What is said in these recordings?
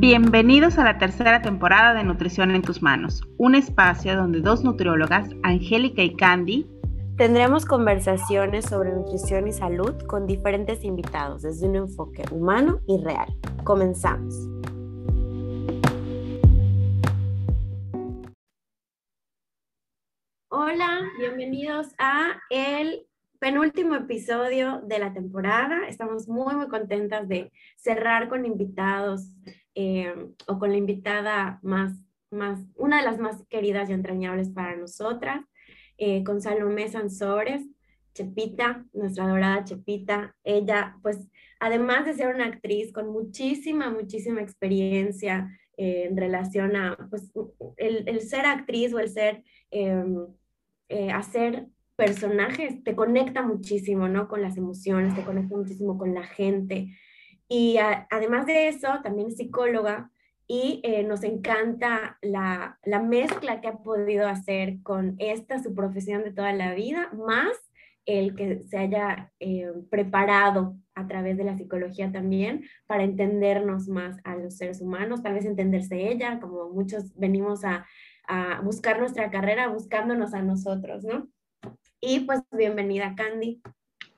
Bienvenidos a la tercera temporada de Nutrición en tus manos, un espacio donde dos nutriólogas, Angélica y Candy, tendremos conversaciones sobre nutrición y salud con diferentes invitados desde un enfoque humano y real. Comenzamos. Hola, bienvenidos a el penúltimo episodio de la temporada. Estamos muy, muy contentas de cerrar con invitados eh, o con la invitada más, más, una de las más queridas y entrañables para nosotras, eh, con Salomé Sansores, Chepita, nuestra adorada Chepita. Ella, pues, además de ser una actriz con muchísima, muchísima experiencia eh, en relación a, pues, el, el, ser actriz o el ser, em, hacer personajes te conecta muchísimo, ¿no? Con las emociones, te conecta muchísimo con la gente. Y además de eso, también es psicóloga y eh, nos encanta la, la, mezcla que ha podido hacer con esta, su profesión de toda la vida, más el que se haya eh, preparado a través de la psicología también para entendernos más a los seres humanos, tal vez entenderse ella, como muchos venimos a, a buscar nuestra carrera buscándonos a nosotros, ¿no? Y pues bienvenida, Candy.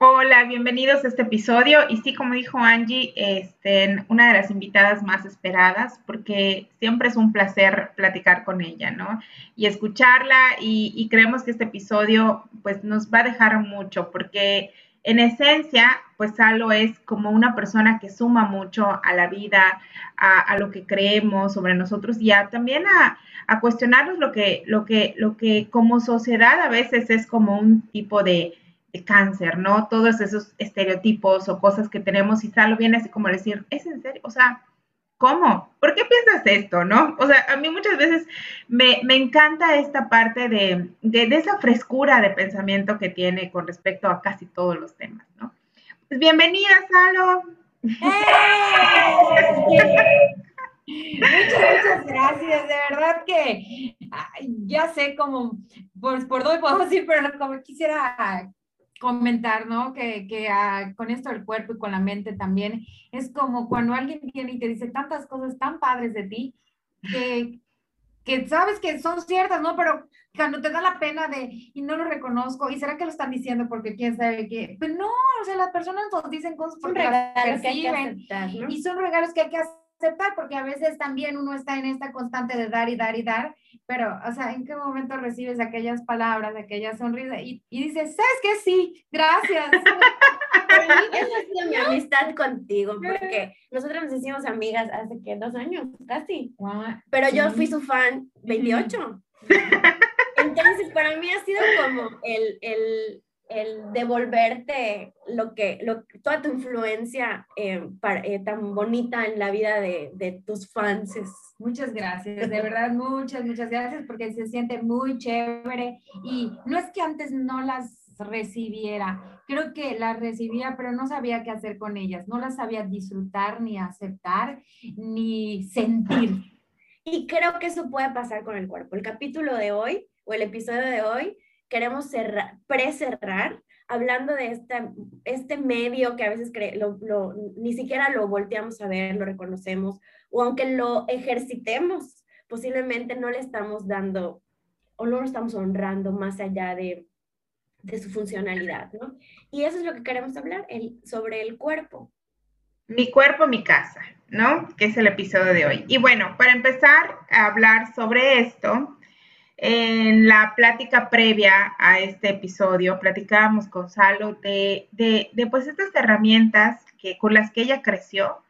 Hola, bienvenidos a este episodio. Y sí, como dijo Angie, este, una de las invitadas más esperadas, porque siempre es un placer platicar con ella, ¿no? Y escucharla, y, creemos que este episodio, pues, nos va a dejar mucho, porque en esencia, pues, Salo es como una persona que suma mucho a la vida, a, lo que creemos sobre nosotros y también a, a cuestionarnos lo que, lo que, lo que como sociedad a veces es como un tipo de, cáncer, ¿no? Todos esos estereotipos o cosas que tenemos y Salo viene así como decir, ¿es en serio? O sea, ¿cómo? ¿Por qué piensas esto, no? O sea, a mí muchas veces me, encanta esta parte de, de, esa frescura de pensamiento que tiene con respecto a casi todos los temas, ¿no? Pues bienvenida, Salo. Muchas, muchas gracias. De verdad que ya sé cómo, pues por dónde podemos ir, pero como quisiera comentar, ¿no? Que, que ah, con esto del cuerpo y con la mente también es como cuando alguien viene y te dice tantas cosas tan padres de ti que, que sabes que son ciertas, ¿no? Pero cuando te da la pena de, y no lo reconozco, y será que lo están diciendo porque quién sabe qué, pues no, o sea, las personas nos dicen cosas porque las perciben, y son regalos que hay que hacer aceptar, porque a veces también uno está en esta constante de dar y dar y dar, pero, o sea, ¿en qué momento recibes aquellas palabras, aquella sonrisa y, y dices, ¿sabes qué? Sí, gracias. Esa ha sido mi amistad contigo, porque nosotros nos hicimos amigas hace que dos años, casi. Pero yo fui su fan 28. Entonces, para mí ha sido como el, el el devolverte lo que, lo, toda tu influencia eh, eh, tan bonita en la vida de, de, tus fans. Muchas gracias, de verdad, muchas, muchas gracias porque se siente muy chévere y no es que antes no las recibiera, creo que las recibía, pero no sabía qué hacer con ellas, no las sabía disfrutar, ni aceptar, ni sentir. Y creo que eso puede pasar con el cuerpo. El capítulo de hoy o el episodio de hoy queremos cerrar, pre-cerrar hablando de esta, este medio que a veces lo, ni siquiera lo volteamos a ver, lo reconocemos, o aunque lo ejercitemos, posiblemente no le estamos dando o no lo estamos honrando más allá de, de su funcionalidad, ¿no? Y eso es lo que queremos hablar, el, sobre el cuerpo. Mi cuerpo, mi casa, ¿no? Que es el episodio de hoy. Y bueno, para empezar a hablar sobre esto, en la plática previa a este episodio, platicábamos con Salo de, de, pues estas herramientas que, con las que ella creció,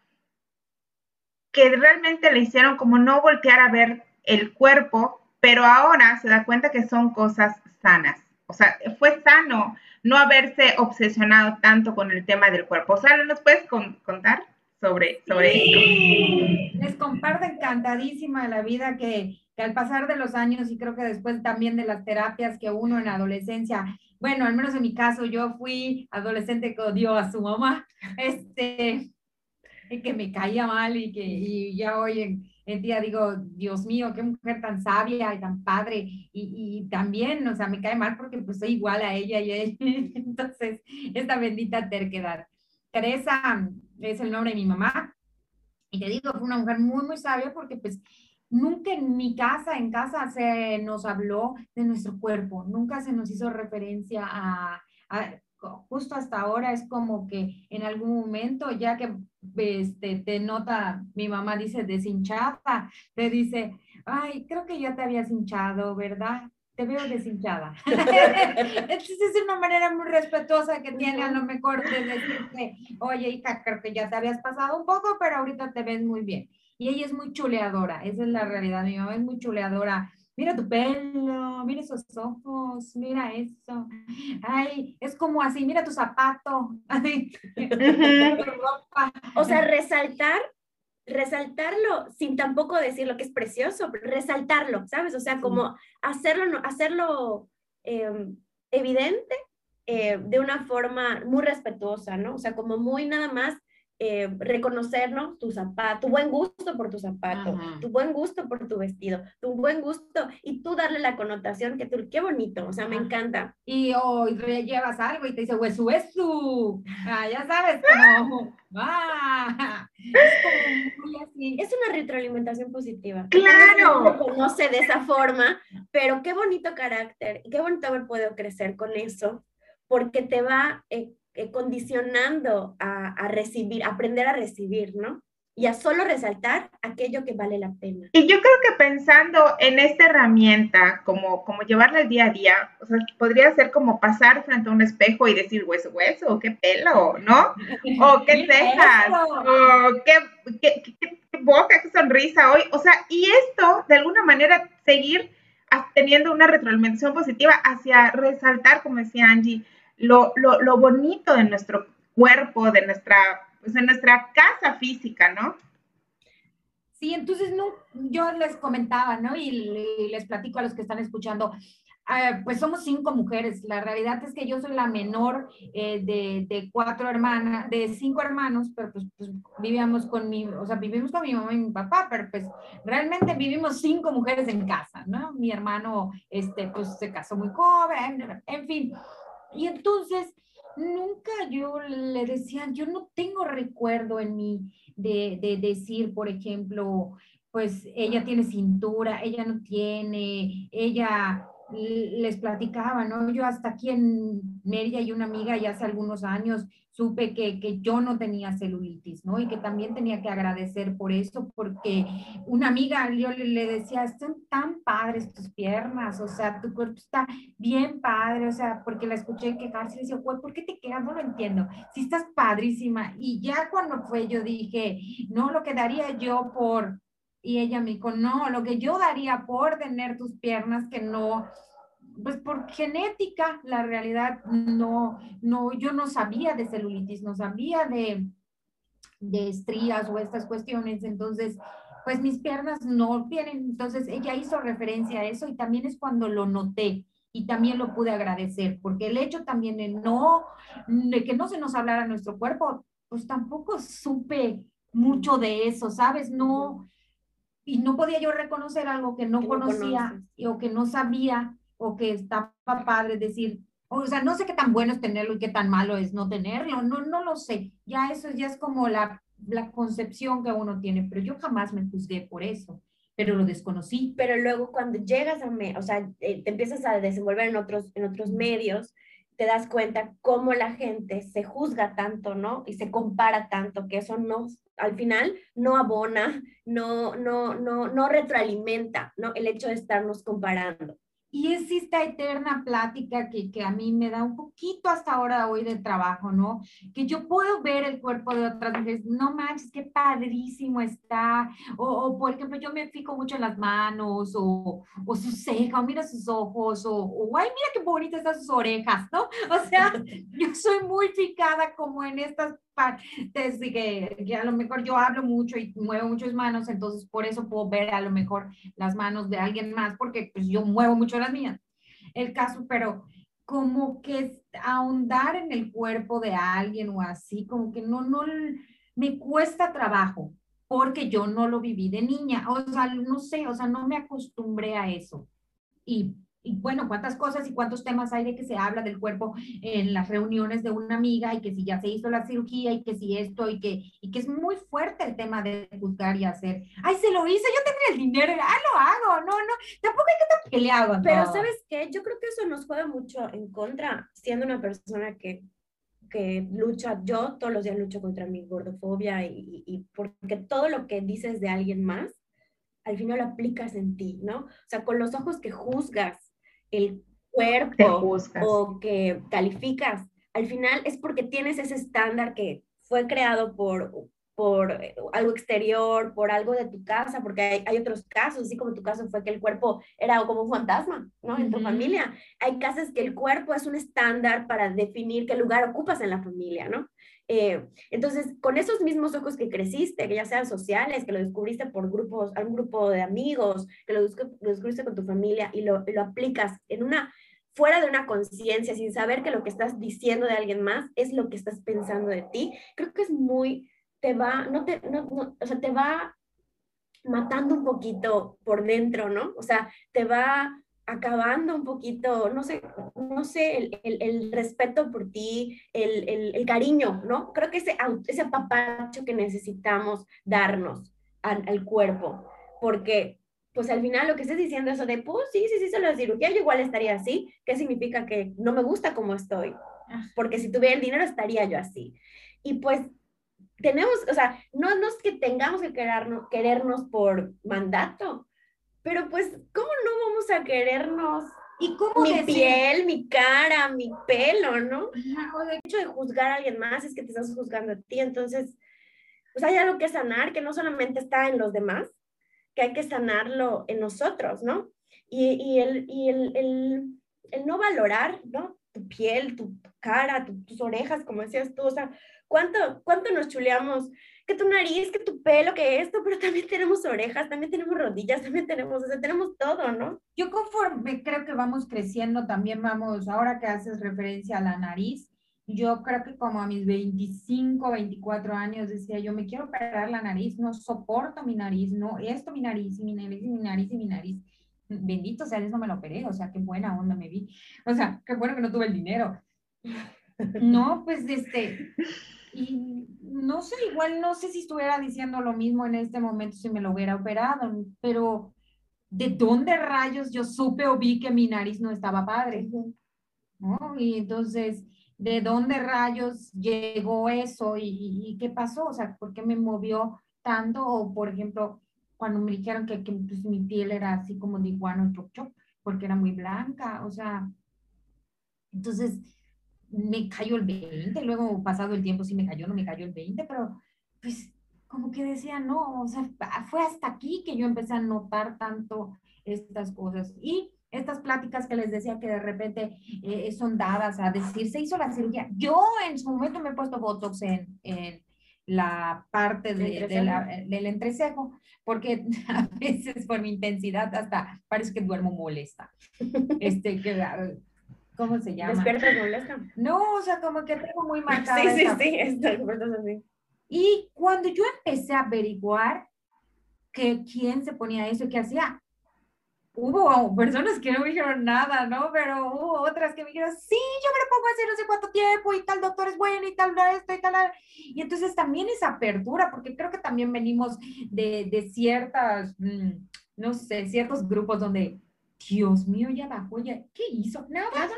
que realmente le hicieron como no voltear a ver el cuerpo, pero ahora se da cuenta que son cosas sanas. O sea, fue sano no haberse obsesionado tanto con el tema del cuerpo. Salo, ¿nos puedes contar sobre, sobre esto? Les comparto encantadísima la vida que que al pasar de los años y creo que después también de las terapias que uno en adolescencia, bueno, al menos en mi caso, yo fui adolescente que odió a su mamá, este, que me caía mal y que y ya hoy en, en, día digo, Dios mío, qué mujer tan sabia y tan padre, y, y, también, o sea, me cae mal porque pues soy igual a ella y ella, entonces, esta bendita terquedad. Teresa es el nombre de mi mamá, Y te digo, fue una mujer muy, muy sabia porque pues nunca en mi casa, en casa se nos habló de nuestro cuerpo, nunca se nos hizo referencia a, justo hasta ahora es como que en algún momento, ya que este, te nota, mi mamá dice deshinchada, te dice, ay, creo que ya te habías hinchado, ¿verdad? Te veo deshinchada. Entonces es una manera muy respetuosa que tiene a lo mejor de decirte, oye, hija, creo que ya te habías pasado un poco, pero ahorita te ves muy bien. Y ella es muy chuleadora, esa es la realidad, mi mamá es muy chuleadora mira tu pelo, mira esos ojos, mira eso. Ay, es como así, mira tu zapato. o sea, resaltar, resaltarlo sin tampoco decir lo que es precioso, resaltarlo, ¿sabes? O sea, como hacerlo, hacerlo em, evidente eh, de una forma muy respetuosa, ¿no? O sea, como muy nada más eh, reconocernos tu zapato, tu buen gusto por tu zapato, tu buen gusto por tu vestido, tu buen gusto y tú darle la connotación que tú, qué bonito, o sea, me encanta. Y hoy llevas algo y te dice, hueso, hueso, ah, ya sabes, como, ah, es, una retroalimentación positiva. Claro. No conoce de esa forma, pero qué bonito carácter, qué bonito haber podido crecer con eso, porque te va... Eh, eh, condicionando a, a, recibir, aprender a recibir, ¿no? Y a solo resaltar aquello que vale la pena. Y yo creo que pensando en esta herramienta, como, como llevarla al día a día, o sea, podría ser como pasar frente a un espejo y decir hueso, hueso, qué pelo, ¿no? O qué cejas, o qué, qué, qué, qué boca, qué sonrisa hoy. O sea, y esto, de alguna manera, seguir teniendo una retroalimentación positiva hacia resaltar, como decía Angie, lo, lo, bonito de nuestro cuerpo, de nuestra, pues, de nuestra casa física, ¿no? Sí, entonces yo les comentaba, ¿no? Y, les platico a los que están escuchando, eh, pues somos cinco mujeres. La realidad es que yo soy la menor eh, de, de, cuatro hermanas, de cinco hermanos, pero pues, pues, vivíamos con mi, o sea, vivimos con mi mamá y mi papá, pero pues realmente vivimos cinco mujeres en casa, ¿no? Mi hermano, este, pues se casó muy joven, en fin. Y entonces, nunca yo le decía, yo no tengo recuerdo en mí de, de decir, por ejemplo, pues ella tiene cintura, ella no tiene, ella les platicaba, ¿no? Yo hasta aquí en Mérida y una amiga ya hace algunos años supe que, que, yo no tenía celulitis, ¿no? Y que también tenía que agradecer por eso, porque una amiga, yo le, decía, están tan padres tus piernas, o sea, tu cuerpo está bien padre, o sea, porque la escuché quejarse y decía, güey, ¿por qué te quedas? No lo entiendo, si estás padrísima. Y ya cuando fue, yo dije, no, lo que daría yo por, y ella me dijo, no, lo que yo daría por tener tus piernas que no pues por genética, la realidad no, no, yo no sabía de celulitis, no sabía de, de estrías o estas cuestiones, entonces, pues mis piernas no tienen, entonces ella hizo referencia a eso y también es cuando lo noté y también lo pude agradecer, porque el hecho también de no, de que no se nos hablara nuestro cuerpo, pues tampoco supe mucho de eso, ¿sabes? No, y no podía yo reconocer algo que no conocía o que no sabía o que está padre decir, o sea, no sé qué tan bueno es tenerlo y qué tan malo es no tenerlo, no, no lo sé. Ya eso ya es como la, la concepción que uno tiene, pero yo jamás me juzgué por eso, pero lo desconocí. Pero luego cuando llegas a, me, o sea, eh, te empiezas a desenvolver en otros, en otros medios, te das cuenta cómo la gente se juzga tanto, ¿no? Y se compara tanto, que eso no, al final no abona, no, no, no, no retroalimenta, ¿no? El hecho de estarnos comparando. Y es esta eterna plática que, que, a mí me da un poquito hasta ahora hoy de trabajo, ¿no? Que yo puedo ver el cuerpo de otras mujeres, no manches, qué padrísimo está. O, o por ejemplo, yo me fijo mucho en las manos, o, o su ceja, o mira sus ojos, o, o, ay, mira qué bonitas están sus orejas, ¿no? O sea, yo soy muy fijada como en estas partes que, que a lo mejor yo hablo mucho y muevo muchas manos, entonces por eso puedo ver a lo mejor las manos de alguien más, porque pues yo muevo mucho las mías. El caso, pero como que ahondar en el cuerpo de alguien o así, como que no, no, me cuesta trabajo porque yo no lo viví de niña, o sea, no sé, o sea, no me acostumbré a eso. Y y bueno, cuántas cosas y cuántos temas hay de que se habla del cuerpo en las reuniones de una amiga y que si ya se hizo la cirugía y que si esto y que, y que es muy fuerte el tema de juzgar y hacer, ay, se lo hice, yo tendría el dinero, ah, lo hago, no, no, tampoco hay que estar peleado. Pero ¿sabes qué? Yo creo que eso nos juega mucho en contra, siendo una persona que que lucha, yo todos los días lucho contra mi gordofobia y, y, porque todo lo que dices de alguien más, al final lo aplicas en ti, ¿no? O sea, con los ojos que juzgas el cuerpo o que calificas, al final es porque tienes ese estándar que fue creado por, por algo exterior, por algo de tu casa, porque hay, otros casos, así como tu caso fue que el cuerpo era como un fantasma, ¿no? En tu familia. Hay casos que el cuerpo es un estándar para definir qué lugar ocupas en la familia, ¿no? Eh, entonces, con esos mismos ojos que creciste, que ya sean sociales, que lo descubriste por grupos, algún grupo de amigos, que lo, descubriste con tu familia y lo, lo aplicas en una, fuera de una conciencia, sin saber que lo que estás diciendo de alguien más es lo que estás pensando de ti, creo que es muy, te va, no te, no, no, o sea, te va matando un poquito por dentro, ¿no? O sea, te va acabando un poquito, no sé, no sé, el, el, el respeto por ti, el, el, cariño, ¿no? Creo que ese, ese apapacho que necesitamos darnos al, al, cuerpo, porque pues al final lo que estás diciendo eso de, pues sí, sí, sí, se la cirugía, yo igual estaría así, ¿qué significa que no me gusta como estoy? Ah. Porque si tuviera el dinero estaría yo así. Y pues tenemos, o sea, no, no es que tengamos que querernos, querernos por mandato, pero pues, ¿cómo no vamos a querernos? ¿Y cómo mi piel, mi cara, mi pelo, ¿no? O el hecho de juzgar a alguien más es que te estás juzgando a ti. Entonces, pues hay algo que sanar que no solamente está en los demás, que hay que sanarlo en nosotros, ¿no? Y, y, el, y el, el, el, no valorar, ¿no? Tu piel, tu cara, tus orejas, como decías tú, o sea, ¿cuánto, cuánto nos chuleamos que tu nariz, que tu pelo, que esto, pero también tenemos orejas, también tenemos rodillas, también tenemos, o sea, tenemos todo, ¿no? Yo conforme creo que vamos creciendo, también vamos, ahora que haces referencia a la nariz, yo creo que como a mis 25, 24 años decía, yo me quiero operar la nariz, no soporto mi nariz, no, esto mi nariz, y mi nariz, y mi nariz, y mi nariz. Bendito sea eso, me lo operé, o sea, qué buena onda me vi. O sea, qué bueno que no tuve el dinero. No, pues este, y no sé, igual no sé si estuviera diciendo lo mismo en este momento si me lo hubiera operado, pero ¿de dónde rayos yo supe o vi que mi nariz no estaba padre? ¿No? Y entonces, ¿de dónde rayos llegó eso y, qué pasó? O sea, ¿por qué me movió tanto? O, por ejemplo, cuando me dijeron que, que pues, mi piel era así como de iguano chop chop, porque era muy blanca, o sea, entonces me cayó el 20, luego pasado el tiempo sí me cayó, no me cayó el 20, pero pues como que decía, no, o sea, fue hasta aquí que yo empecé a notar tanto estas cosas. Y estas pláticas que les decía que de repente eh, son dadas a decir, se hizo la cirugía. Yo en su momento me he puesto Botox en, en la parte de, del entrecejo, porque a veces por mi intensidad hasta parece que duermo molesta. Este, que ¿cómo se llama? ¿Despiertas molesta? No, o sea, como que tengo muy marcada. sí, sí, sí, está, así. Y cuando yo empecé a averiguar que quién se ponía eso y qué hacía, hubo personas que no me dijeron nada, ¿no? Pero hubo otras que me dijeron, sí, yo me lo pongo hace no sé cuánto tiempo y tal doctor es bueno y tal esto y tal. Y entonces también esa apertura, porque creo que también venimos de, de ciertas, mm, no sé, ciertos grupos donde Dios mío, ya bajó, ya, ¿qué hizo? Nada.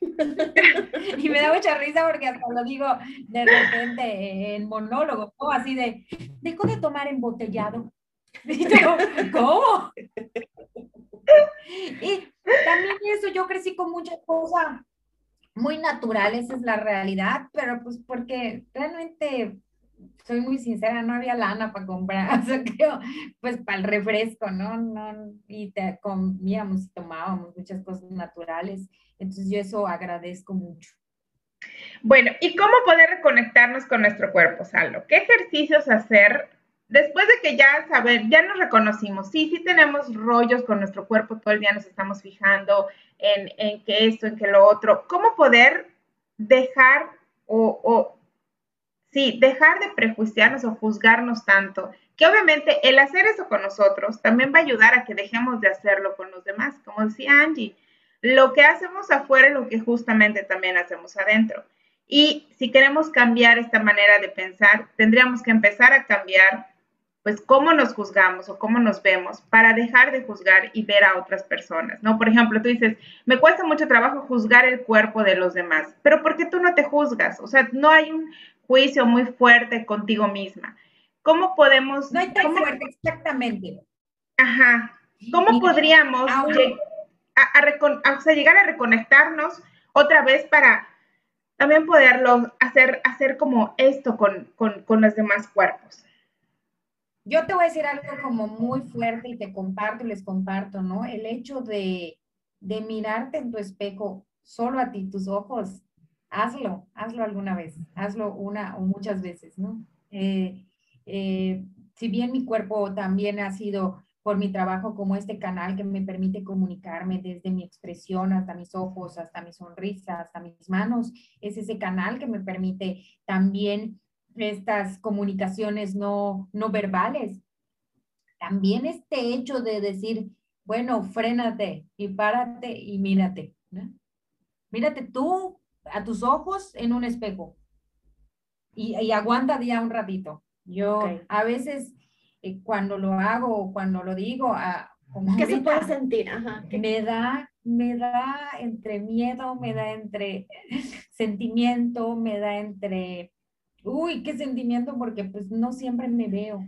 y me da mucha risa porque hasta lo digo de repente en monólogo, ¿no? así de, dejó de tomar embotellado. ¿cómo? Y también eso, yo crecí con muchas cosas muy naturales, es la realidad, pero pues porque realmente soy muy sincera, no había lana para comprar, o sea, creo, pues para el refresco, ¿no? no y te comíamos y tomábamos muchas cosas naturales, entonces yo eso agradezco mucho. Bueno, ¿y cómo poder reconectarnos con nuestro cuerpo, Saldo? ¿Qué ejercicios hacer después de que ya saben, ya nos reconocimos? Sí, sí tenemos rollos con nuestro cuerpo, todo el día nos estamos fijando en, en que esto, en que lo otro. ¿Cómo poder dejar o, o Sí, dejar de prejuiciarnos o juzgarnos tanto, que obviamente el hacer eso con nosotros también va a ayudar a que dejemos de hacerlo con los demás, como decía Angie. lo que hacemos afuera es lo que justamente también hacemos adentro. Y si queremos cambiar esta manera de pensar, tendríamos que empezar a cambiar pues cómo nos juzgamos o cómo nos vemos para dejar de juzgar y ver a otras personas, ¿no? Por ejemplo, tú dices, me cuesta mucho trabajo juzgar el cuerpo de los demás, pero ¿por qué tú no te juzgas? O sea, no hay un juicio muy fuerte contigo misma. ¿Cómo podemos... No hay tan fuerte, exactamente. Ajá. ¿Cómo podríamos llegar a reconectarnos otra vez para también poderlo hacer, hacer como esto con, con los demás cuerpos? Yo te voy a decir algo como muy fuerte y te comparto y les comparto, ¿no? El hecho de, de mirarte en tu espejo solo a ti, tus ojos, hazlo, hazlo alguna vez, hazlo una o muchas veces, ¿no? Eh, eh, si bien mi cuerpo también ha sido por mi trabajo como este canal que me permite comunicarme desde mi expresión hasta mis ojos, hasta mi sonrisa, hasta mis manos, es ese canal que me permite también estas comunicaciones no, no verbales. También este hecho de decir, bueno, frénate y párate y mírate. Mírate tú a tus ojos en un espejo y, y aguanta ya un ratito. Yo a veces eh, cuando lo hago o cuando lo digo, a, como ¿qué se puede sentir? Me da, me da entre miedo, me da entre sentimiento, me da entre uy, qué sentimiento, porque pues no siempre me veo.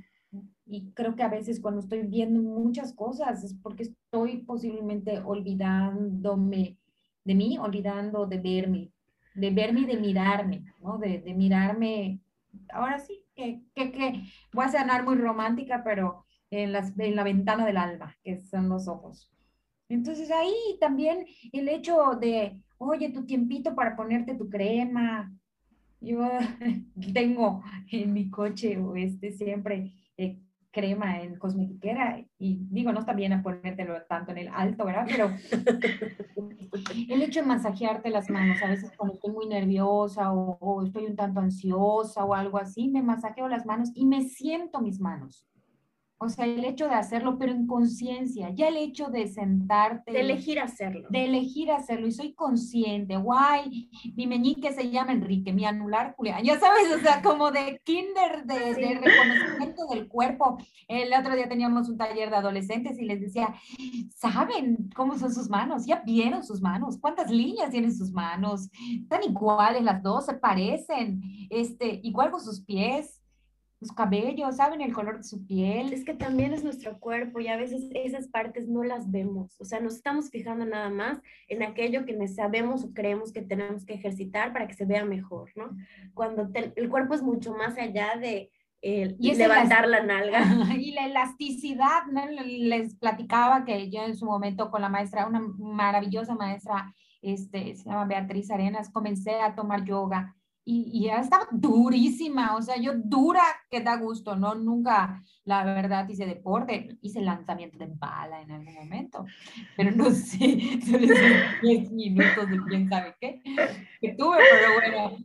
Y creo que a veces cuando estoy viendo muchas cosas es porque estoy posiblemente olvidándome de mí, olvidando de verme, de verme y de mirarme, ¿no? De, de mirarme, ahora sí, que, que, que, voy a sonar muy romántica, pero en, las, en la ventana del alma, que son los ojos. Entonces ahí también el hecho de, oye, tu tiempito para ponerte tu crema, yo tengo en mi coche o este siempre eh, crema en cosmetiquera y digo, no está bien a ponértelo tanto en el alto, ¿verdad? Pero el hecho de masajearte las manos, a veces cuando estoy muy nerviosa o, o estoy un tanto ansiosa o algo así, me masajeo las manos y me siento mis manos. O sea, el hecho de hacerlo, pero en conciencia, ya el hecho de sentarte. De elegir hacerlo. De elegir hacerlo. Y soy consciente, guay, mi meñique se llama Enrique, mi anular Julián. Ya sabes, o sea, como de kinder, de, reconocimiento del cuerpo. El otro día teníamos un taller de adolescentes y les decía, ¿saben cómo son sus manos? ¿Ya vieron sus manos? ¿Cuántas líneas tienen sus manos? Están iguales las dos, se parecen. Este, igual con sus pies sus cabellos, saben el color de su piel. Es que también es nuestro cuerpo y a veces esas partes no las vemos, o sea, nos estamos fijando nada más en aquello que sabemos o creemos que tenemos que ejercitar para que se vea mejor, ¿no? Cuando el cuerpo es mucho más allá de el, y levantar la nalga. Y la elasticidad, ¿no? Les platicaba que yo en su momento con la maestra, una maravillosa maestra, este, se llama Beatriz Arenas, comencé a tomar yoga y, y ya estaba durísima, o sea, yo dura que da gusto, ¿no? Nunca, la verdad, hice deporte, hice lanzamiento de bala en algún momento, pero no sé, solo 10 minutos de quién sabe qué que tuve, pero bueno,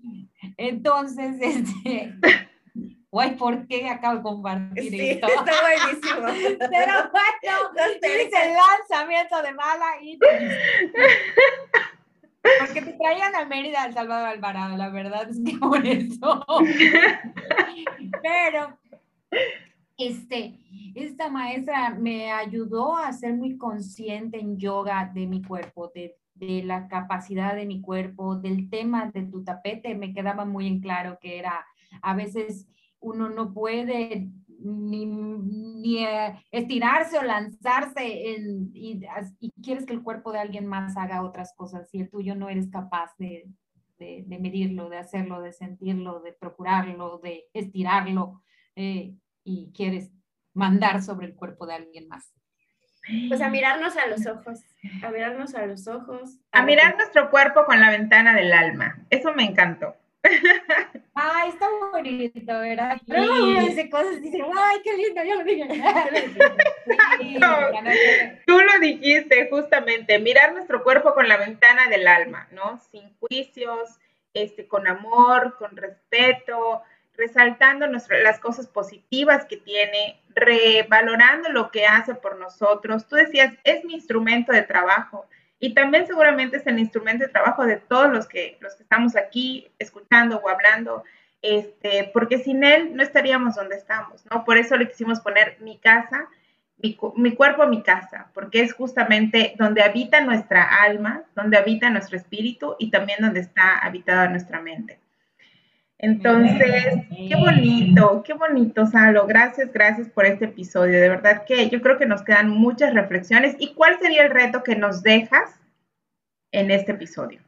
entonces, este, guay, ¿por qué acabo de compartir sí, esto? Está buenísimo. Pero bueno, hice lanzamiento de bala y... Porque te traían a Mérida al Salvador Alvarado, la verdad es que por eso. Pero, este, esta maestra me ayudó a ser muy consciente en yoga de mi cuerpo, de, de la capacidad de mi cuerpo, del tema de tu tapete. Me quedaba muy en claro que era, a veces uno no puede ni, ni eh, estirarse o lanzarse y, quieres que el cuerpo de alguien más haga otras cosas y el tuyo no eres capaz de, de, medirlo, de hacerlo, de sentirlo, de procurarlo, de estirarlo eh, y quieres mandar sobre el cuerpo de alguien más. Pues a mirarnos a los ojos, a mirarnos a los ojos. A, mirar nuestro cuerpo con la ventana del alma. Eso me encantó. Ay, está bonito, ¿verdad? Luego uno dice cosas y dice, ay, qué lindo, yo lo dije. tú lo dijiste justamente, mirar nuestro cuerpo con la ventana del alma, ¿no? Sin juicios, este, con amor, con respeto, resaltando las cosas positivas que tiene, revalorando lo que hace por nosotros. Tú decías, es mi instrumento de trabajo. y también seguramente es el instrumento de trabajo de todos los que, los que estamos aquí escuchando o hablando, este, porque sin él no estaríamos donde estamos, ¿no? Por eso le quisimos poner mi casa, mi, mi, cuerpo, mi casa, porque es justamente donde habita nuestra alma, donde habita nuestro espíritu y también donde está habitada nuestra mente. Entonces, qué bonito, qué bonito, Salo. Gracias, gracias por este episodio. De verdad que yo creo que nos quedan muchas reflexiones. ¿Y cuál sería el reto que nos dejas en este episodio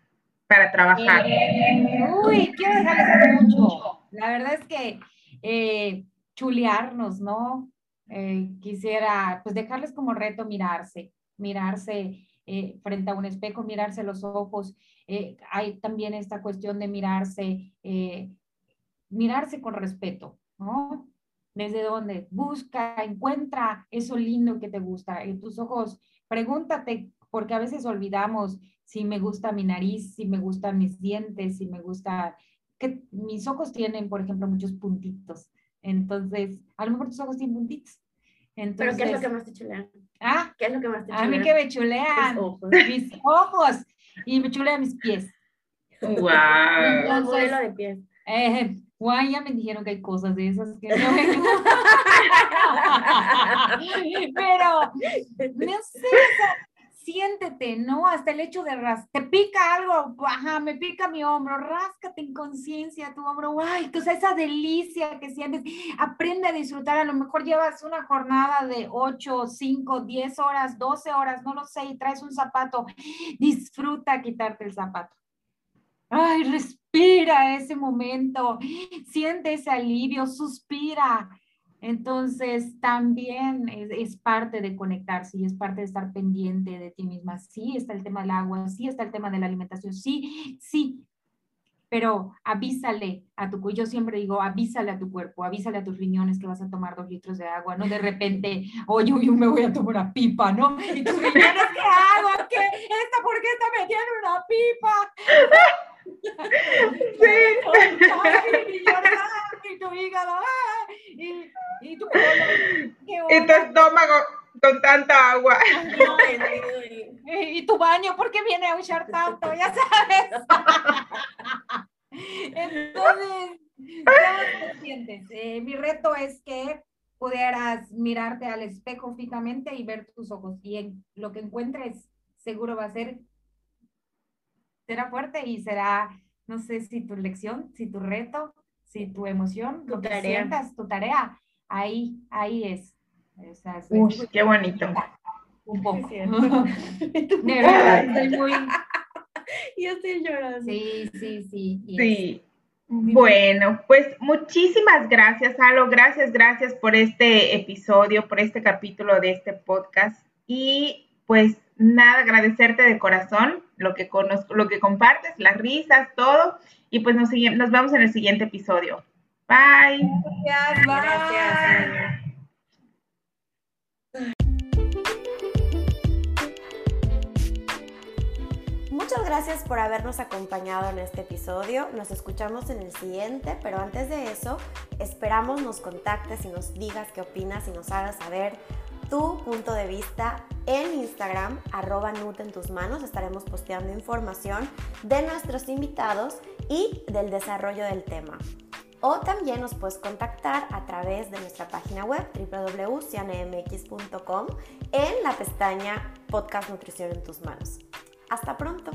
para trabajar? Eh, uy, quiero dejarles mucho. La verdad es que eh, chulearnos, ¿no? Eh, quisiera, pues, dejarles como reto mirarse, mirarse frente a un espejo, mirarse los ojos. hay también esta cuestión de mirarse mirarse con respeto, ¿no? Desde donde busca, encuentra eso lindo que te gusta. En tus ojos, pregúntate, porque a veces olvidamos si me gusta mi nariz, si me gustan mis dientes, si me gusta, que mis ojos tienen, por ejemplo, muchos puntitos. Entonces, a lo mejor tus ojos tienen puntitos. Entonces, ¿Pero qué es lo que más te chulean? ¿Ah? ¿Qué es lo que más te chulean? A mí que me chulean. Ojos. Mis ojos. Y me chulean mis pies. Wow. Entonces, de pies. Eh, Guay, ya me dijeron que hay cosas de esas que no Pero, no sé, siéntete, ¿no? Hasta el hecho de ras te pica algo, ajá, me pica mi hombro, ráscate en conciencia tu hombro, guay, o sea, esa delicia que sientes, aprende a disfrutar, a lo mejor llevas una jornada de 8, 5, 10 horas, 12 horas, no lo sé, y traes un zapato, disfruta quitarte el zapato. Ay, respira ese momento, siente ese alivio, suspira. Entonces, también es, parte de conectarse y es parte de estar pendiente de ti misma. Sí está el tema del agua, sí está el tema de la alimentación, sí, sí, pero avísale a tu cuerpo, yo siempre digo, avísale a tu cuerpo, avísale a tus riñones que vas a tomar dos litros de agua, no de repente, oye, yo me voy a tomar una pipa, ¿no? Y tus riñones, ¿qué hago? ¿Qué? ¿Esta por qué está metiendo una pipa? Sí. Y tu hígado, y, y tu Y tu estómago con tanta agua. Y, tu baño, ¿por qué viene a echar tanto? Ya sabes. Entonces, sientes? Eh, mi reto es que pudieras mirarte al espejo fijamente y ver tus ojos. Y en lo que encuentres, seguro va a ser será fuerte y será, no sé si tu lección, si tu reto, si tu emoción, tu lo que tarea. sientas, tu tarea, ahí, ahí es. O sea, qué bonito. Un poco. estoy muy... Yo estoy llorando. Sí, sí, sí. Sí. Bueno, pues muchísimas gracias, Alo. Gracias, gracias por este episodio, por este capítulo de este podcast. Y pues nada, agradecerte de corazón lo que, lo que compartes, las risas, todo. Y pues nos, nos vemos en el siguiente episodio. Bye. Gracias. Gracias. Muchas gracias por habernos acompañado en este episodio. Nos escuchamos en el siguiente, pero antes de eso, esperamos nos contactes y nos digas qué opinas y nos hagas saber tu punto de vista en Instagram, arroba Nut en tus manos. Estaremos posteando información de nuestros invitados y del desarrollo del tema. O también nos puedes contactar a través de nuestra página web www.cianemx.com en la pestaña Podcast Nutrición en tus manos. Hasta pronto.